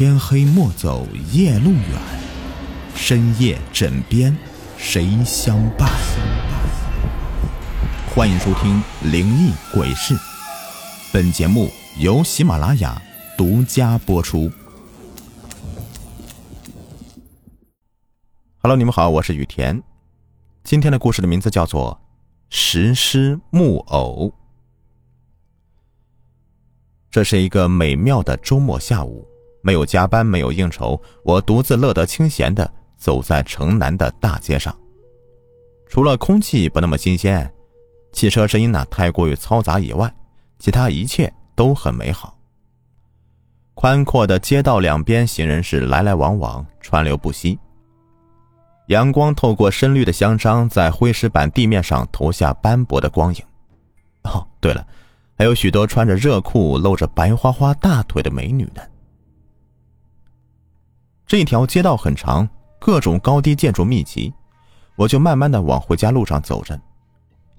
天黑莫走夜路远，深夜枕边谁相伴？欢迎收听《灵异鬼事》，本节目由喜马拉雅独家播出。Hello，你们好，我是雨田。今天的故事的名字叫做《石狮木偶》。这是一个美妙的周末下午，没有加班，没有应酬，我独自乐得清闲的走在城南的大街上。除了空气不那么新鲜，汽车声音呢太过于嘈杂以外，其他一切都很美好。宽阔的街道两边，行人是来来往往，川流不息。阳光透过深绿的香樟，在灰石板地面上投下斑驳的光影。哦，对了。还有许多穿着热裤、露着白花花大腿的美女呢。这一条街道很长，各种高低建筑密集，我就慢慢的往回家路上走着。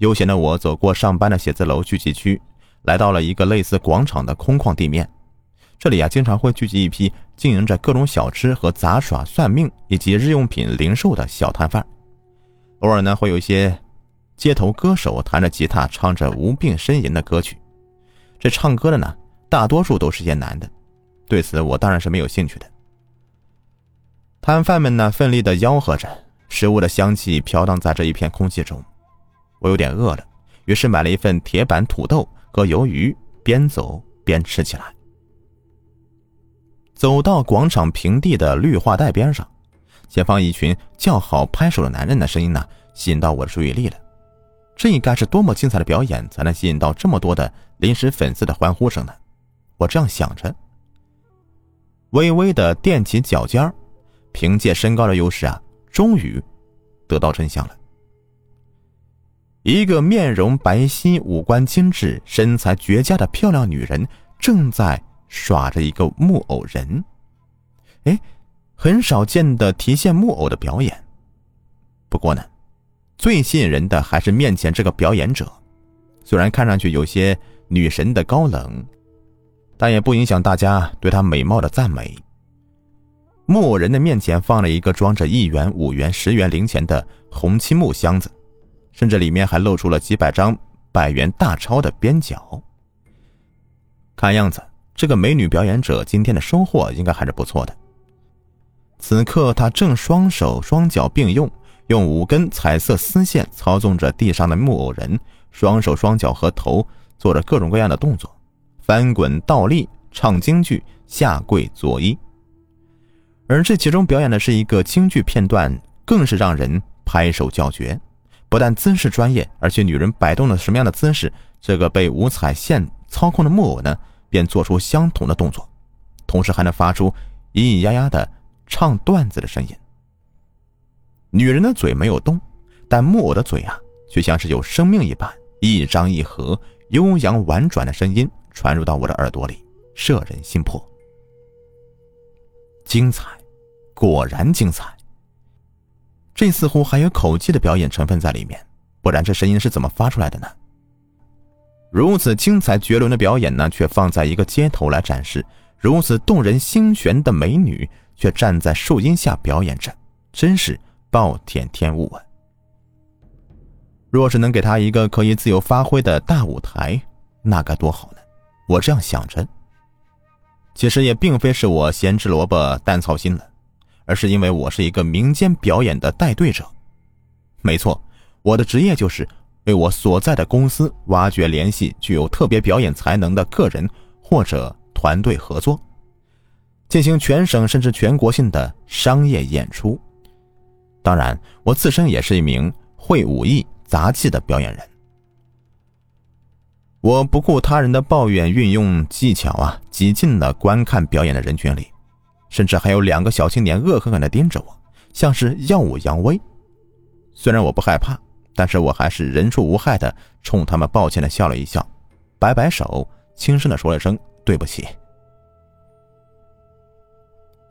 悠闲的我走过上班的写字楼聚集区，来到了一个类似广场的空旷地面。这里啊，经常会聚集一批经营着各种小吃和杂耍、算命以及日用品零售的小摊贩。偶尔呢，会有一些街头歌手弹着吉他，唱着无病呻吟的歌曲。这唱歌的呢，大多数都是些男的，对此我当然是没有兴趣的。摊贩们呢，奋力的吆喝着，食物的香气飘荡在这一片空气中。我有点饿了，于是买了一份铁板土豆和鱿鱼，边走边吃起来。走到广场平地的绿化带边上，前方一群叫好拍手的男人的声音呢，吸引到我的注意力了。这应该是多么精彩的表演，才能吸引到这么多的临时粉丝的欢呼声呢？我这样想着，微微的踮起脚尖儿，凭借身高的优势啊，终于得到真相了。一个面容白皙、五官精致、身材绝佳的漂亮女人，正在耍着一个木偶人。哎，很少见的提线木偶的表演。不过呢。最吸引人的还是面前这个表演者，虽然看上去有些女神的高冷，但也不影响大家对她美貌的赞美。木偶人的面前放了一个装着一元、五元、十元零钱的红漆木箱子，甚至里面还露出了几百张百元大钞的边角。看样子，这个美女表演者今天的收获应该还是不错的。此刻，她正双手双脚并用。用五根彩色丝线操纵着地上的木偶人，双手双脚和头做着各种各样的动作，翻滚倒立、唱京剧、下跪作揖。而这其中表演的是一个京剧片段，更是让人拍手叫绝。不但姿势专业，而且女人摆动了什么样的姿势，这个被五彩线操控的木偶呢，便做出相同的动作，同时还能发出咿咿呀呀的唱段子的声音。女人的嘴没有动，但木偶的嘴啊，却像是有生命一般，一张一合，悠扬婉转的声音传入到我的耳朵里，摄人心魄。精彩，果然精彩。这似乎还有口技的表演成分在里面，不然这声音是怎么发出来的呢？如此精彩绝伦的表演呢，却放在一个街头来展示；如此动人心弦的美女，却站在树荫下表演着，真是。暴殄天物啊！若是能给他一个可以自由发挥的大舞台，那该多好呢！我这样想着。其实也并非是我咸吃萝卜淡操心了，而是因为我是一个民间表演的带队者。没错，我的职业就是为我所在的公司挖掘、联系具有特别表演才能的个人或者团队合作，进行全省甚至全国性的商业演出。当然，我自身也是一名会武艺、杂技的表演人。我不顾他人的抱怨，运用技巧啊，挤进了观看表演的人群里，甚至还有两个小青年恶狠狠的盯着我，像是耀武扬威。虽然我不害怕，但是我还是人畜无害的冲他们抱歉的笑了一笑，摆摆手，轻声的说了声对不起。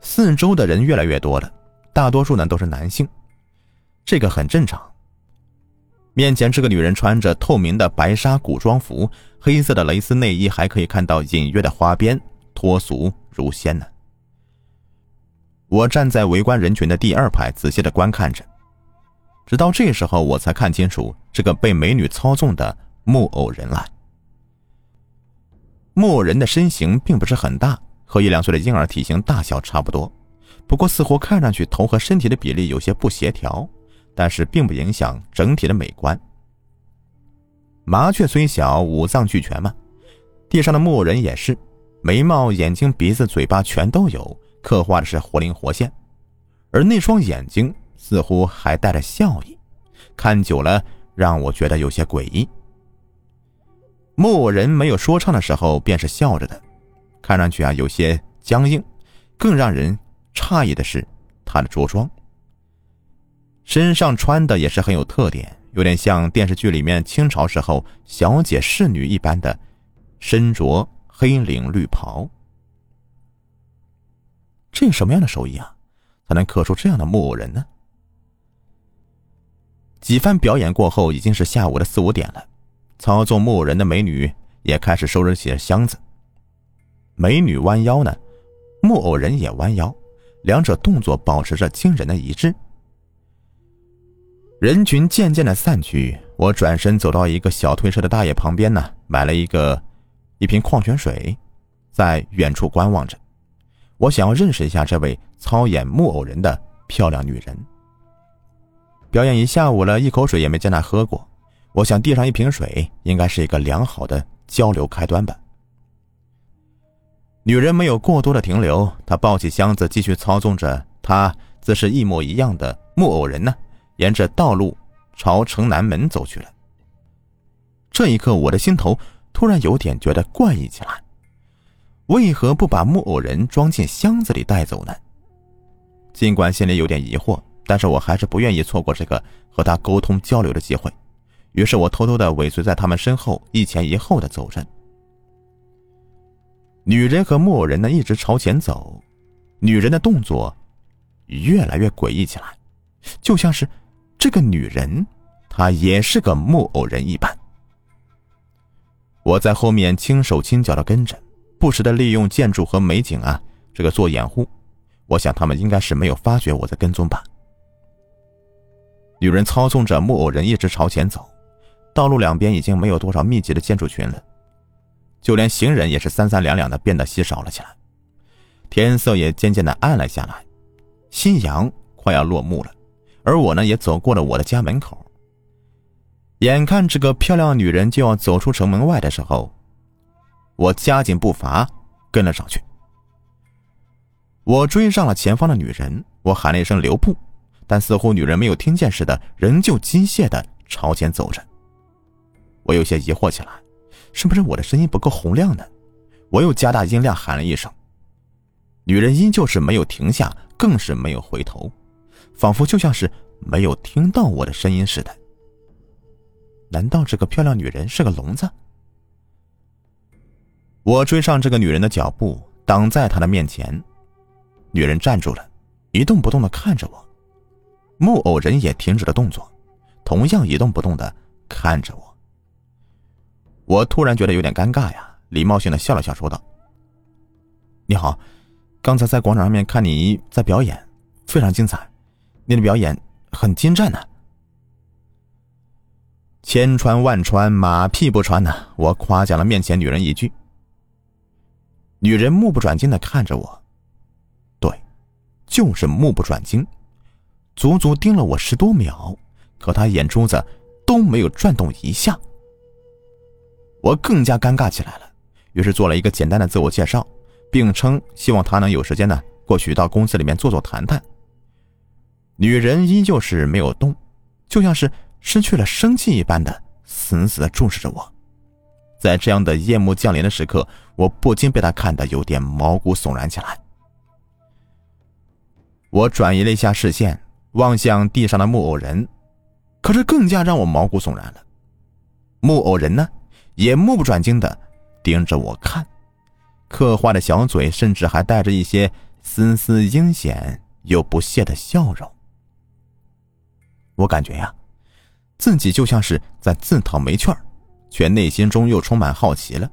四周的人越来越多了，大多数呢都是男性。这个很正常。面前这个女人穿着透明的白纱古装服，黑色的蕾丝内衣，还可以看到隐约的花边，脱俗如仙呢。我站在围观人群的第二排，仔细的观看着。直到这时候，我才看清楚这个被美女操纵的木偶人来。木偶人的身形并不是很大，和一两岁的婴儿体型大小差不多，不过似乎看上去头和身体的比例有些不协调，但是并不影响整体的美观。麻雀虽小，五脏俱全嘛。地上的木偶人也是，眉毛、眼睛、鼻子、嘴巴全都有，刻画的是活灵活现，而那双眼睛。似乎还带着笑意，看久了让我觉得有些诡异。木偶人没有说唱的时候便是笑着的，看上去啊有些僵硬。更让人诧异的是他的着装，身上穿的也是很有特点，有点像电视剧里面清朝时候小姐侍女一般的，身着黑领绿袍。这什么样的手艺啊，才能刻出这样的木偶人呢？几番表演过后，已经是下午的四五点了。操纵木偶人的美女也开始收拾起了箱子。美女弯腰呢，木偶人也弯腰，两者动作保持着惊人的一致。人群渐渐的散去，我转身走到一个小推车的大爷旁边呢，买了一个一瓶矿泉水，在远处观望着。我想要认识一下这位操演木偶人的漂亮女人。表演一下午了，一口水也没见她喝过。我想递上一瓶水，应该是一个良好的交流开端吧。女人没有过多的停留，她抱起箱子，继续操纵着她自是一模一样的木偶人呢，沿着道路朝城南门走去了。这一刻，我的心头突然有点觉得怪异起来。为何不把木偶人装进箱子里带走呢？尽管心里有点疑惑。但是我还是不愿意错过这个和他沟通交流的机会，于是我偷偷的尾随在他们身后，一前一后的走着。女人和木偶人呢一直朝前走，女人的动作越来越诡异起来，就像是这个女人她也是个木偶人一般。我在后面轻手轻脚的跟着，不时的利用建筑和美景啊这个做掩护，我想他们应该是没有发觉我在跟踪吧。女人操纵着木偶人一直朝前走，道路两边已经没有多少密集的建筑群了，就连行人也是三三两两的变得稀少了起来。天色也渐渐的暗了下来，夕阳快要落幕了，而我呢也走过了我的家门口。眼看这个漂亮女人就要走出城门外的时候，我加紧步伐跟了上去。我追上了前方的女人，我喊了一声“留步”。但似乎女人没有听见似的，仍旧机械的朝前走着。我有些疑惑起来，是不是我的声音不够洪亮呢？我又加大音量喊了一声，女人依旧是没有停下，更是没有回头，仿佛就像是没有听到我的声音似的。难道这个漂亮女人是个聋子？我追上这个女人的脚步，挡在她的面前。女人站住了，一动不动的看着我。木偶人也停止了动作，同样一动不动的看着我。我突然觉得有点尴尬呀，礼貌性的笑了笑，说道：“你好，刚才在广场上面看你在表演，非常精彩，你的表演很精湛呢。”千穿万穿，马屁不穿呢。我夸奖了面前女人一句。女人目不转睛的看着我，对，就是目不转睛。足足盯了我十多秒，可她眼珠子都没有转动一下。我更加尴尬起来了，于是做了一个简单的自我介绍，并称希望他能有时间呢过去到公司里面坐坐谈谈。女人依旧是没有动，就像是失去了生气一般的死死的注视着我。在这样的夜幕降临的时刻，我不禁被他看得有点毛骨悚然起来。我转移了一下视线。望向地上的木偶人，可是更加让我毛骨悚然了。木偶人呢，也目不转睛的盯着我看，刻画的小嘴甚至还带着一些丝丝阴险又不屑的笑容。我感觉呀，自己就像是在自讨没趣儿，却内心中又充满好奇了。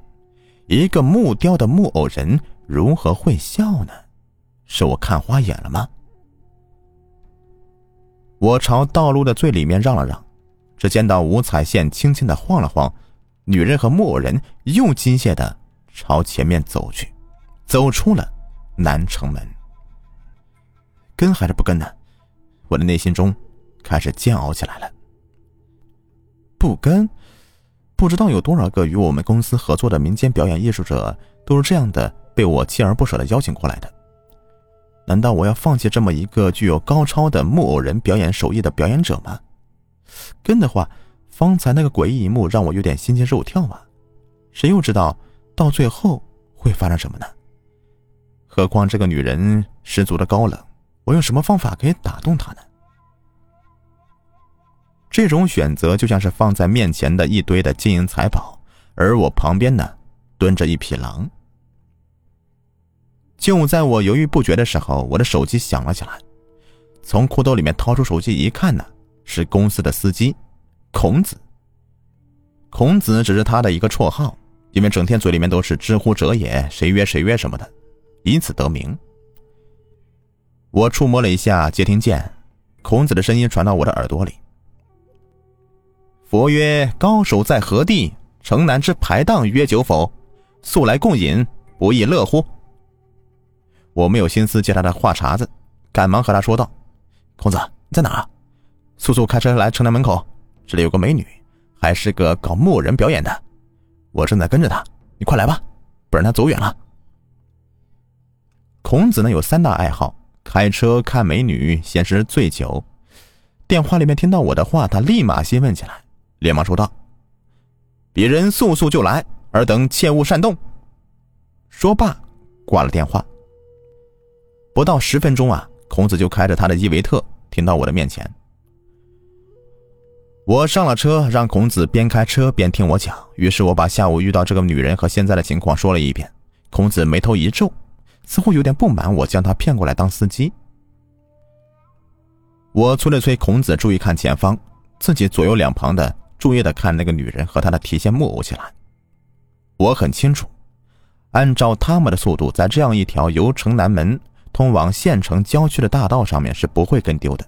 一个木雕的木偶人如何会笑呢？是我看花眼了吗？我朝道路的最里面让了让，只见到五彩线轻轻的晃了晃，女人和木偶人又机械的朝前面走去，走出了南城门。跟还是不跟呢？我的内心中开始煎熬起来了。不跟，不知道有多少个与我们公司合作的民间表演艺术者都是这样的被我锲而不舍的邀请过来的。难道我要放弃这么一个具有高超的木偶人表演手艺的表演者吗？跟的话，方才那个诡异一幕让我有点心惊肉跳啊！谁又知道到最后会发生什么呢？何况这个女人十足的高冷，我用什么方法可以打动她呢？这种选择就像是放在面前的一堆的金银财宝，而我旁边呢，蹲着一匹狼。就在我犹豫不决的时候，我的手机响了起来。从裤兜里面掏出手机一看呢，是公司的司机，孔子。孔子只是他的一个绰号，因为整天嘴里面都是“知乎者也”“谁约谁约”什么的，以此得名。我触摸了一下接听键，孔子的声音传到我的耳朵里：“佛曰：高手在何地？城南之排档约酒否？速来共饮，不亦乐乎？”我没有心思接他的话茬子，赶忙和他说道：“孔子，你在哪？速速开车来城南门口，这里有个美女，还是个搞木偶人表演的，我正在跟着她，你快来吧，不然她走远了。”孔子呢有三大爱好：开车、看美女、闲时醉酒。电话里面听到我的话，他立马兴奋起来，连忙说道：“别人速速就来，尔等切勿擅动。”说罢，挂了电话。不到十分钟啊，孔子就开着他的伊维特停到我的面前。我上了车，让孔子边开车边听我讲。于是我把下午遇到这个女人和现在的情况说了一遍。孔子眉头一皱，似乎有点不满我将他骗过来当司机。我催了催孔子注意看前方，自己左右两旁的注意的看那个女人和她的提线木偶起来。我很清楚，按照他们的速度，在这样一条由城南门。通往县城郊区的大道上面是不会跟丢的。